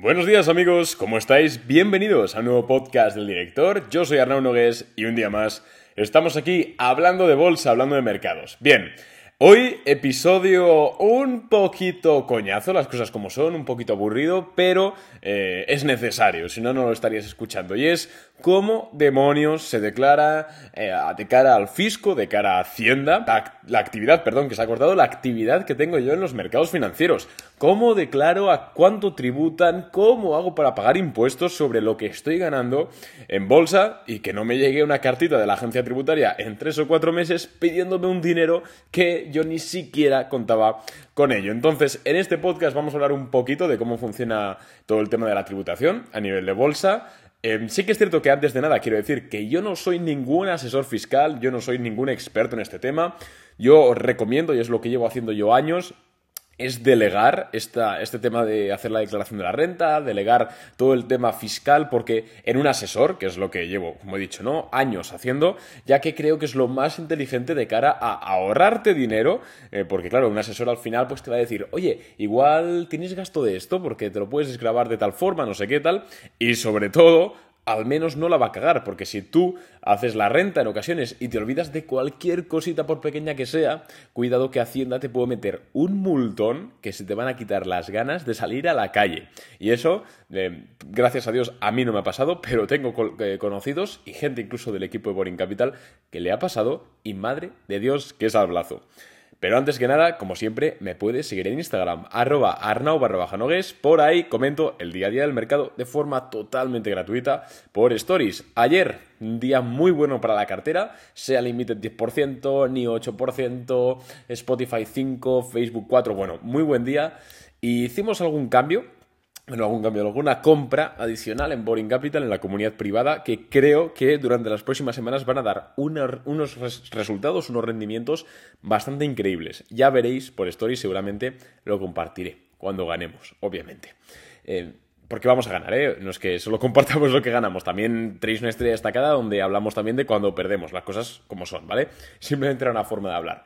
Buenos días amigos, ¿cómo estáis? Bienvenidos a un nuevo podcast del director. Yo soy Arnau Nogués y un día más estamos aquí hablando de bolsa, hablando de mercados. Bien, Hoy episodio un poquito coñazo, las cosas como son, un poquito aburrido, pero eh, es necesario, si no, no lo estarías escuchando. Y es cómo demonios se declara eh, de cara al fisco, de cara a Hacienda, la, actividad, perdón, que se ha cortado, la actividad que tengo yo en los mercados financieros. ¿Cómo declaro a cuánto tributan? ¿Cómo hago para pagar impuestos sobre lo que estoy ganando en bolsa y que no me llegue una cartita de la agencia tributaria en tres o cuatro meses pidiéndome un dinero que yo ni siquiera contaba con ello. Entonces, en este podcast vamos a hablar un poquito de cómo funciona todo el tema de la tributación a nivel de bolsa. Em, sí que es cierto que antes de nada quiero decir que yo no soy ningún asesor fiscal, yo no soy ningún experto en este tema. Yo recomiendo, y es lo que llevo haciendo yo años, es delegar este tema de hacer la declaración de la renta, delegar todo el tema fiscal, porque en un asesor, que es lo que llevo, como he dicho, ¿no? Años haciendo, ya que creo que es lo más inteligente de cara a ahorrarte dinero, eh, porque claro, un asesor al final pues te va a decir, oye, igual tienes gasto de esto, porque te lo puedes desgravar de tal forma, no sé qué tal, y sobre todo, al menos no la va a cagar, porque si tú haces la renta en ocasiones y te olvidas de cualquier cosita por pequeña que sea, cuidado que Hacienda te puede meter un multón que se te van a quitar las ganas de salir a la calle. Y eso, eh, gracias a Dios, a mí no me ha pasado, pero tengo eh, conocidos y gente incluso del equipo de Boring Capital que le ha pasado y madre de Dios que es al blazo. Pero antes que nada, como siempre, me puedes seguir en Instagram, arroba arnau barra Por ahí comento el día a día del mercado de forma totalmente gratuita por stories. Ayer, un día muy bueno para la cartera, sea Limited 10%, ni 8%, Spotify 5, Facebook 4, bueno, muy buen día. Y hicimos algún cambio bueno, algún cambio, alguna compra adicional en Boring Capital, en la comunidad privada, que creo que durante las próximas semanas van a dar unos resultados, unos rendimientos bastante increíbles. Ya veréis por Story, seguramente lo compartiré cuando ganemos, obviamente. Eh, porque vamos a ganar, ¿eh? No es que solo compartamos lo que ganamos, también tenéis una estrella destacada donde hablamos también de cuando perdemos, las cosas como son, ¿vale? Simplemente era una forma de hablar.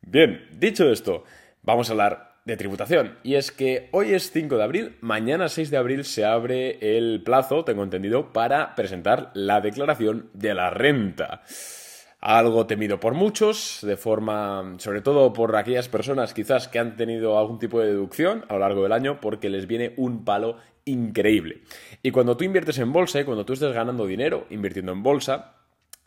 Bien, dicho esto, vamos a hablar de tributación. Y es que hoy es 5 de abril, mañana 6 de abril se abre el plazo, tengo entendido, para presentar la declaración de la renta. Algo temido por muchos, de forma, sobre todo por aquellas personas quizás que han tenido algún tipo de deducción a lo largo del año, porque les viene un palo increíble. Y cuando tú inviertes en bolsa y cuando tú estés ganando dinero invirtiendo en bolsa,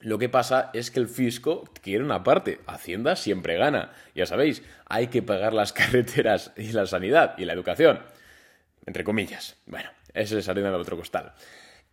lo que pasa es que el fisco quiere una parte. Hacienda siempre gana. Ya sabéis, hay que pagar las carreteras y la sanidad y la educación. Entre comillas. Bueno, ese es harina de otro costal.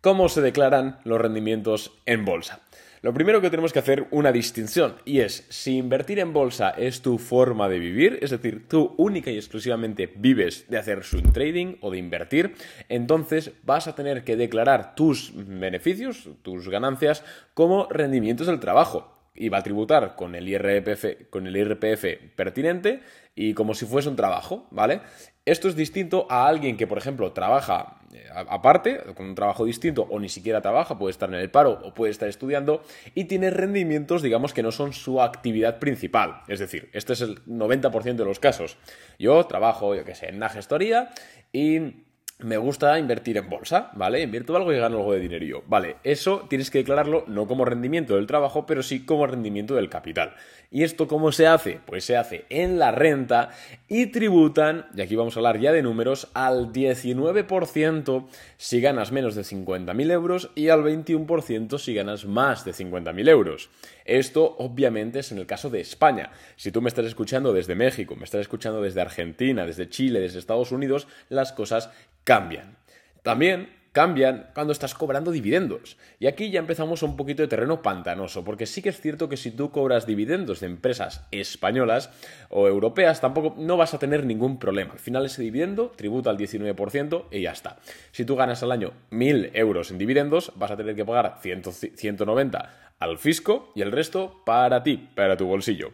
¿Cómo se declaran los rendimientos en bolsa? Lo primero que tenemos que hacer una distinción y es si invertir en bolsa es tu forma de vivir, es decir, tú única y exclusivamente vives de hacer swing trading o de invertir, entonces vas a tener que declarar tus beneficios, tus ganancias como rendimientos del trabajo va a tributar con el IRPF, con el IRPF pertinente y como si fuese un trabajo, ¿vale? Esto es distinto a alguien que, por ejemplo, trabaja eh, aparte, con un trabajo distinto, o ni siquiera trabaja, puede estar en el paro o puede estar estudiando, y tiene rendimientos, digamos, que no son su actividad principal. Es decir, este es el 90% de los casos. Yo trabajo, yo qué sé, en una gestoría y me gusta invertir en bolsa, ¿vale? Invierto algo y gano algo de dinero Vale, eso tienes que declararlo no como rendimiento del trabajo, pero sí como rendimiento del capital. ¿Y esto cómo se hace? Pues se hace en la renta y tributan, y aquí vamos a hablar ya de números, al 19% si ganas menos de 50.000 euros y al 21% si ganas más de 50.000 euros. Esto obviamente es en el caso de España. Si tú me estás escuchando desde México, me estás escuchando desde Argentina, desde Chile, desde Estados Unidos, las cosas cambian. También cambian cuando estás cobrando dividendos. Y aquí ya empezamos un poquito de terreno pantanoso, porque sí que es cierto que si tú cobras dividendos de empresas españolas o europeas, tampoco no vas a tener ningún problema. Al final ese dividendo tributa al 19% y ya está. Si tú ganas al año 1.000 euros en dividendos, vas a tener que pagar 190 al fisco y el resto para ti, para tu bolsillo.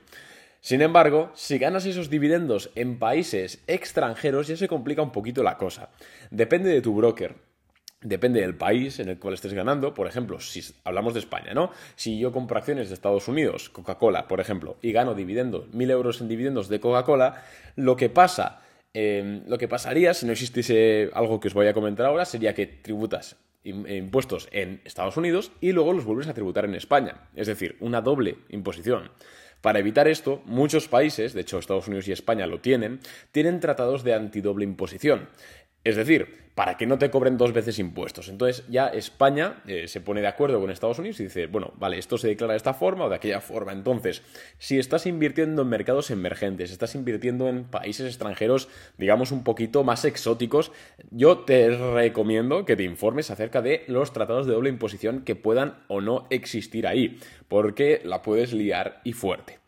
Sin embargo, si ganas esos dividendos en países extranjeros ya se complica un poquito la cosa. Depende de tu broker. Depende del país en el cual estés ganando. Por ejemplo, si hablamos de España, ¿no? Si yo compro acciones de Estados Unidos, Coca-Cola, por ejemplo, y gano dividendos, mil euros en dividendos de Coca-Cola, lo que pasa em, lo que pasaría si no existiese algo que os voy a comentar ahora sería que tributas impuestos en Estados Unidos y luego los vuelves a tributar en España. Es decir, una doble imposición. Para evitar esto, muchos países, de hecho Estados Unidos y España lo tienen, tienen tratados de antidoble imposición. Es decir, para que no te cobren dos veces impuestos. Entonces ya España eh, se pone de acuerdo con Estados Unidos y dice, bueno, vale, esto se declara de esta forma o de aquella forma. Entonces, si estás invirtiendo en mercados emergentes, estás invirtiendo en países extranjeros, digamos, un poquito más exóticos, yo te recomiendo que te informes acerca de los tratados de doble imposición que puedan o no existir ahí, porque la puedes liar y fuerte.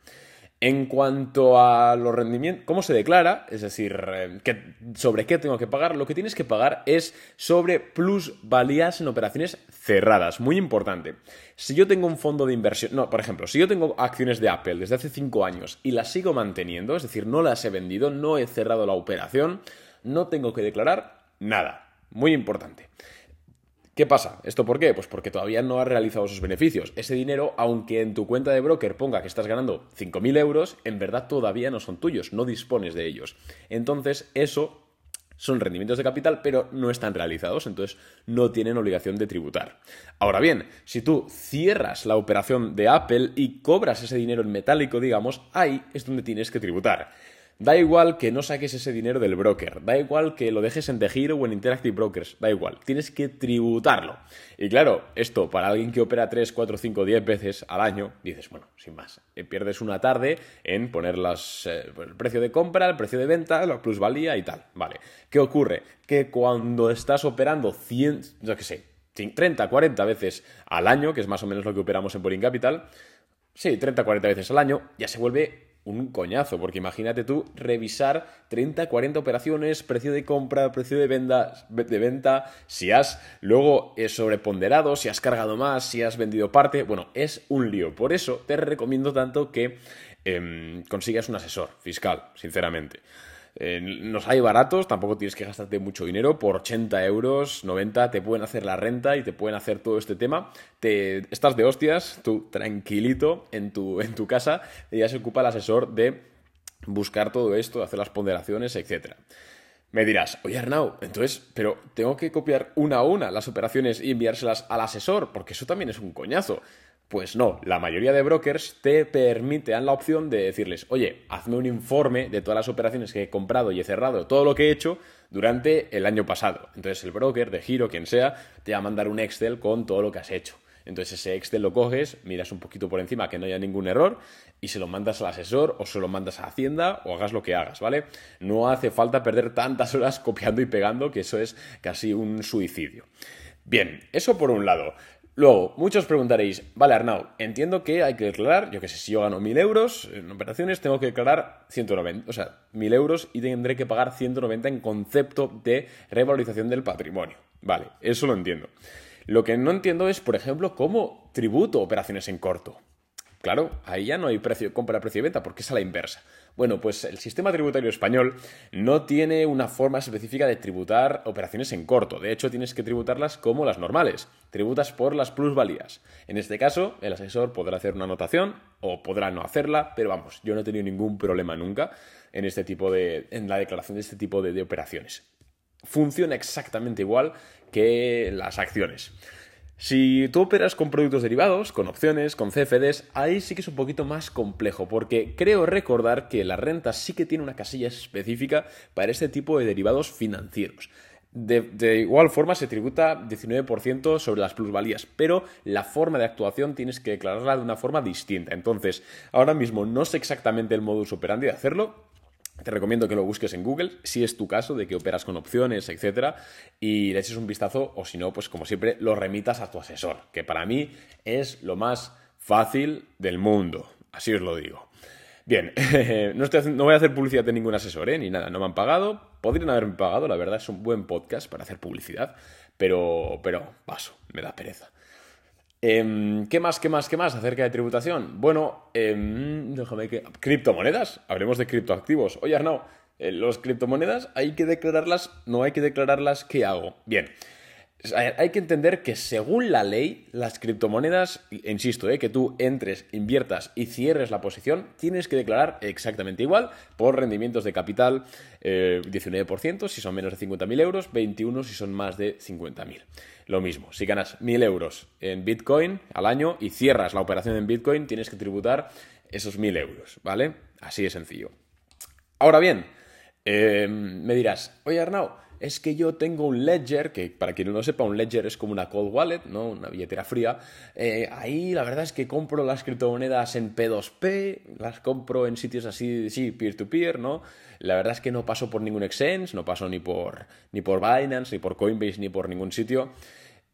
En cuanto a los rendimientos, ¿cómo se declara? Es decir, eh, sobre qué tengo que pagar. Lo que tienes que pagar es sobre plusvalías en operaciones cerradas. Muy importante. Si yo tengo un fondo de inversión, no, por ejemplo, si yo tengo acciones de Apple desde hace 5 años y las sigo manteniendo, es decir, no las he vendido, no he cerrado la operación, no tengo que declarar nada. Muy importante. ¿Qué pasa? ¿Esto por qué? Pues porque todavía no has realizado esos beneficios. Ese dinero, aunque en tu cuenta de broker ponga que estás ganando 5.000 euros, en verdad todavía no son tuyos, no dispones de ellos. Entonces, eso son rendimientos de capital, pero no están realizados, entonces no tienen obligación de tributar. Ahora bien, si tú cierras la operación de Apple y cobras ese dinero en metálico, digamos, ahí es donde tienes que tributar. Da igual que no saques ese dinero del broker, da igual que lo dejes en The Hero o en Interactive Brokers, da igual, tienes que tributarlo. Y claro, esto para alguien que opera 3, 4, 5, 10 veces al año, dices, bueno, sin más, eh, pierdes una tarde en poner las, eh, el precio de compra, el precio de venta, la plusvalía y tal. Vale, ¿qué ocurre? Que cuando estás operando 100, yo qué sé, 30, 40 veces al año, que es más o menos lo que operamos en Boring Capital, sí, 30, 40 veces al año, ya se vuelve un coñazo, porque imagínate tú revisar 30, 40 operaciones, precio de compra, precio de venta, de venta si has luego sobreponderado, si has cargado más, si has vendido parte, bueno, es un lío. Por eso te recomiendo tanto que em, consigas un asesor fiscal, sinceramente. Eh, los hay baratos, tampoco tienes que gastarte mucho dinero. Por 80 euros, 90, te pueden hacer la renta y te pueden hacer todo este tema. Te, estás de hostias, tú tranquilito en tu, en tu casa, y ya se ocupa el asesor de buscar todo esto, hacer las ponderaciones, etc. Me dirás, oye Arnau, entonces, pero tengo que copiar una a una las operaciones y enviárselas al asesor, porque eso también es un coñazo. Pues no, la mayoría de brokers te permiten la opción de decirles, oye, hazme un informe de todas las operaciones que he comprado y he cerrado, todo lo que he hecho durante el año pasado. Entonces el broker de giro, quien sea, te va a mandar un Excel con todo lo que has hecho. Entonces ese Excel lo coges, miras un poquito por encima que no haya ningún error y se lo mandas al asesor o se lo mandas a Hacienda o hagas lo que hagas, ¿vale? No hace falta perder tantas horas copiando y pegando que eso es casi un suicidio. Bien, eso por un lado. Luego, muchos preguntaréis, vale Arnau, entiendo que hay que declarar, yo que sé, si yo gano 1000 euros en operaciones, tengo que declarar 190, o sea, 1000 euros y tendré que pagar 190 en concepto de revalorización del patrimonio. Vale, eso lo entiendo. Lo que no entiendo es, por ejemplo, cómo tributo operaciones en corto. Claro, ahí ya no hay precio compra, precio y venta, porque es a la inversa. Bueno, pues el sistema tributario español no tiene una forma específica de tributar operaciones en corto. De hecho, tienes que tributarlas como las normales. Tributas por las plusvalías. En este caso, el asesor podrá hacer una anotación o podrá no hacerla, pero vamos, yo no he tenido ningún problema nunca en este tipo de. en la declaración de este tipo de operaciones. Funciona exactamente igual que las acciones. Si tú operas con productos derivados, con opciones, con CFDs, ahí sí que es un poquito más complejo, porque creo recordar que la renta sí que tiene una casilla específica para este tipo de derivados financieros. De, igual forma se tributa 19% sobre las plusvalías, pero la forma de actuación tienes que declararla de una forma distinta. Entonces, ahora mismo no sé exactamente el modus operandi de hacerlo, te recomiendo que lo busques en Google, si es tu caso, de que operas con opciones, etcétera, y le eches un vistazo, o si no, pues como siempre, lo remitas a tu asesor, que para mí es lo más fácil del mundo. Así os lo digo. Bien, no, no, voy a hacer publicidad de ningún asesor, ¿eh? ni nada, no me han pagado. Podrían haberme pagado, la verdad, es un buen podcast para hacer publicidad, pero, pero paso, me da pereza. Em, ¿Qué más, qué más, qué más acerca de tributación? Bueno, em, déjame que... Criptomonedas, hablemos de criptoactivos. Oye, Arnau, eh, ¿los criptomonedas hay que declararlas? ¿No hay que declararlas? ¿Qué hago? Bien, hay que entender que según la ley, las criptomonedas, insisto, eh, que tú entres, inviertas y cierres la posición, tienes que declarar exactamente igual por rendimientos de capital, 19% eh, si son menos de 50.000 euros, 21 si son más de 50.000. Lo mismo, si ganas 1.000 euros en Bitcoin al año y cierras la operación en Bitcoin, tienes que tributar esos 1.000 euros, ¿vale? Así de sencillo. Ahora bien, eh, me dirás, oye Arnau, es que yo tengo un ledger, que para quien no lo sepa, un ledger es como una cold wallet, ¿no? Una billetera fría. Eh, ahí la verdad es que compro las criptomonedas en P2P, las compro en sitios así, sí, peer-to-peer, ¿no? La verdad es que no paso por ningún exchange, no paso ni por, ni por Binance, ni por Coinbase, ni por ningún sitio.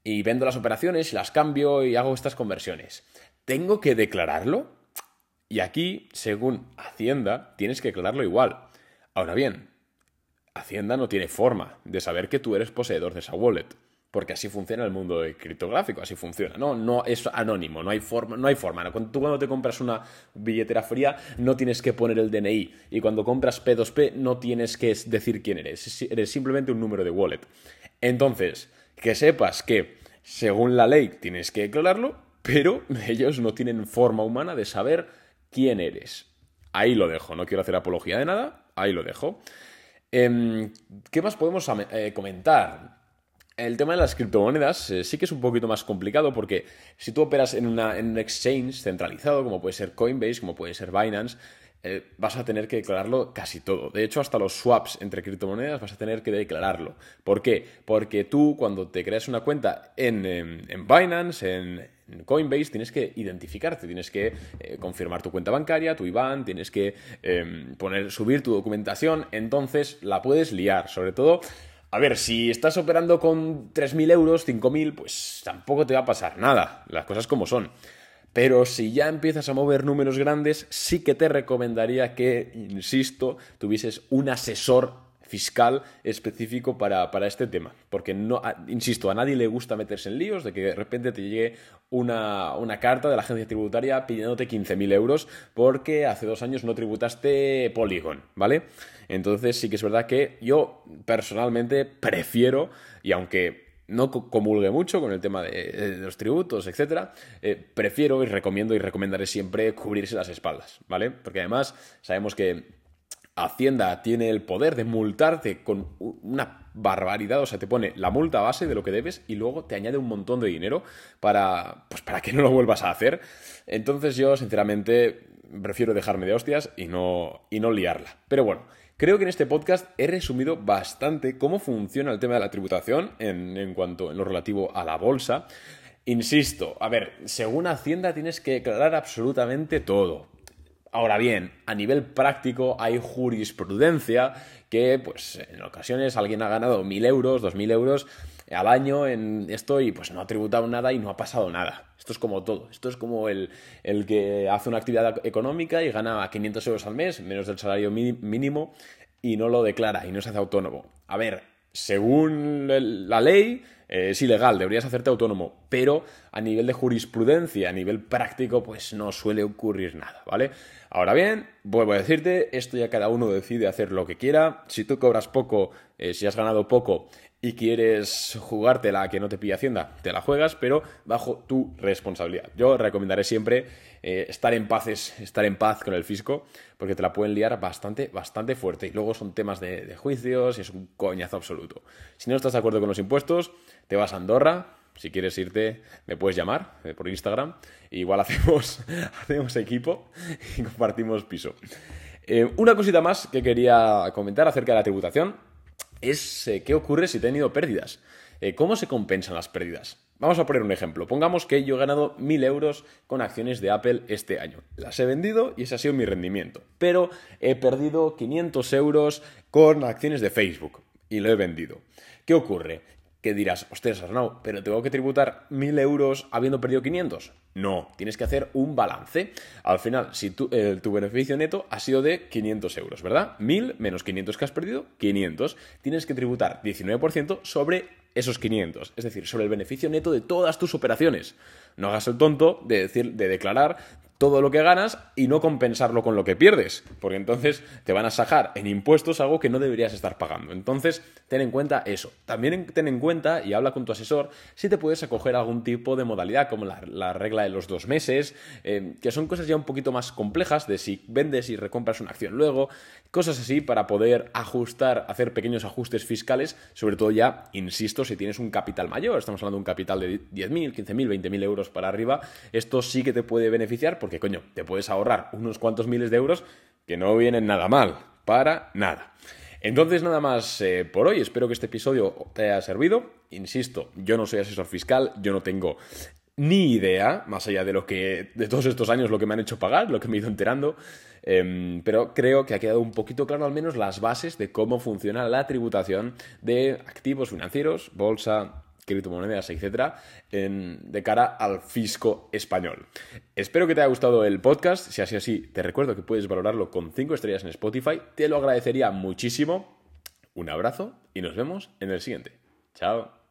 Y vendo las operaciones, las cambio y hago estas conversiones. ¿Tengo que declararlo? Y aquí, según Hacienda, tienes que declararlo igual. Ahora bien, Hacienda no tiene forma de saber que tú eres poseedor de esa wallet. Porque así funciona el mundo criptográfico, así funciona. No, no es anónimo, no hay forma. No hay forma. Cuando, tú cuando te compras una billetera fría no tienes que poner el DNI. Y cuando compras P2P no tienes que decir quién eres. Eres simplemente un número de wallet. Entonces, que sepas que según la ley tienes que declararlo, pero ellos no tienen forma humana de saber quién eres. Ahí lo dejo. No quiero hacer apología de nada. Ahí lo dejo. Em, ¿Qué más podemos eh, comentar? El tema de las criptomonedas eh, sí que es un poquito más complicado porque si tú operas en, un exchange centralizado, como puede ser Coinbase, como puede ser Binance, eh, vas a tener que declararlo casi todo. De hecho, hasta los swaps entre criptomonedas vas a tener que declararlo. ¿Por qué? Porque tú cuando te creas una cuenta en, em, en Binance, en, en Coinbase tienes que identificarte, tienes que eh, confirmar tu cuenta bancaria, tu IBAN, tienes que em, poner, subir tu documentación, entonces la puedes liar, sobre todo... A ver, si estás operando con 3.000 euros, 5.000, pues tampoco te va a pasar nada, las cosas como son. Pero si ya empiezas a mover números grandes, sí que te recomendaría que, insisto, tuvieses un asesor fiscal específico para, este tema. Porque, no, insisto, a nadie le gusta meterse en líos de que de repente te llegue una, carta de la agencia tributaria pidiéndote 15.000 euros porque hace dos años no tributaste Polygon, ¿vale? Entonces sí que es verdad que yo personalmente prefiero, y aunque no comulgue mucho con el tema de, los tributos, etc., eh, prefiero y recomiendo y recomendaré siempre cubrirse las espaldas, ¿vale? Porque además sabemos que Hacienda tiene el poder de multarte con una barbaridad, o sea, te pone la multa base de lo que debes y luego te añade un montón de dinero para, pues para que no lo vuelvas a hacer. Entonces yo, sinceramente, prefiero dejarme de hostias y no, y no liarla. Pero bueno, creo que en este podcast he resumido bastante cómo funciona el tema de la tributación en, en cuanto en lo relativo a la bolsa. Insisto, a ver, según Hacienda tienes que declarar absolutamente todo. Ahora bien, a nivel práctico hay jurisprudencia que, pues, en ocasiones alguien ha ganado mil euros, dos mil euros al año en esto y pues no ha tributado nada y no ha pasado nada. Esto es como todo. Esto es como el, el que hace una actividad económica y gana 500 euros al mes, menos del salario mínimo, y no lo declara y no se hace autónomo. A ver, según la ley, eh, es ilegal, deberías hacerte autónomo, pero a nivel de jurisprudencia, a nivel práctico, pues no suele ocurrir nada, ¿vale? Ahora bien, vuelvo a decirte, esto ya cada uno decide hacer lo que quiera. Si tú cobras poco, eh, si has ganado poco y quieres jugártela que no te pille Hacienda, te la juegas, pero bajo tu responsabilidad. Yo recomendaré siempre eh, estar en paz, estar en paz con el fisco, porque te la pueden liar bastante, bastante fuerte. Y luego son temas de, juicios y es un coñazo absoluto. Si no estás de acuerdo con los impuestos, te vas a Andorra, si quieres irte, me puedes llamar eh, por Instagram. igual hacemos, hacemos equipo y compartimos piso. Eh, una cosita más que quería comentar acerca de la tributación es eh, qué ocurre si he tenido pérdidas. ¿Cómo se compensan las pérdidas? Vamos a poner un ejemplo. Pongamos que yo he ganado 1.000 euros con acciones de Apple este año. Las he vendido y ese ha sido mi rendimiento. Pero he perdido 500 euros con acciones de Facebook y lo he vendido. ¿Qué ocurre? Que dirás, ostras, Arnau, pero tengo que tributar 1.000 euros habiendo perdido 500. No, tienes que hacer un balance. Al final, si tu, eh, tu beneficio neto ha sido de 500 euros, ¿verdad? 1.000 menos 500 que has perdido, 500. Tienes que tributar 19% sobre esos 500, es decir, sobre el beneficio neto de todas tus operaciones. No hagas el tonto de, decir, de declarar todo lo que ganas y no compensarlo con lo que pierdes, porque entonces te van a sacar en impuestos algo que no deberías estar pagando. Entonces, ten en cuenta eso. También ten en cuenta y habla con tu asesor si te puedes acoger a algún tipo de modalidad, como la, regla de los dos meses, eh, que son cosas ya un poquito más complejas de si vendes y recompras una acción luego, cosas así para poder ajustar, hacer pequeños ajustes fiscales, sobre todo ya, insisto, si tienes un capital mayor, estamos hablando de un capital de 10.000, 15.000, 20.000 euros para arriba, esto sí que te puede beneficiar porque, coño, te puedes ahorrar unos cuantos miles de euros que no vienen nada mal, para nada. Entonces nada más eh, por hoy, espero que este episodio te haya servido. Insisto, yo no soy asesor fiscal, yo no tengo ni idea, más allá de lo que, de todos estos años, lo que me han hecho pagar, lo que me he ido enterando, em, pero creo que ha quedado un poquito claro al menos las bases de cómo funciona la tributación de activos financieros, bolsa, criptomonedas, etcétera, de cara al fisco español. Espero que te haya gustado el podcast. Si así así, te recuerdo que puedes valorarlo con 5 estrellas en Spotify. Te lo agradecería muchísimo. Un abrazo y nos vemos en el siguiente. Chao.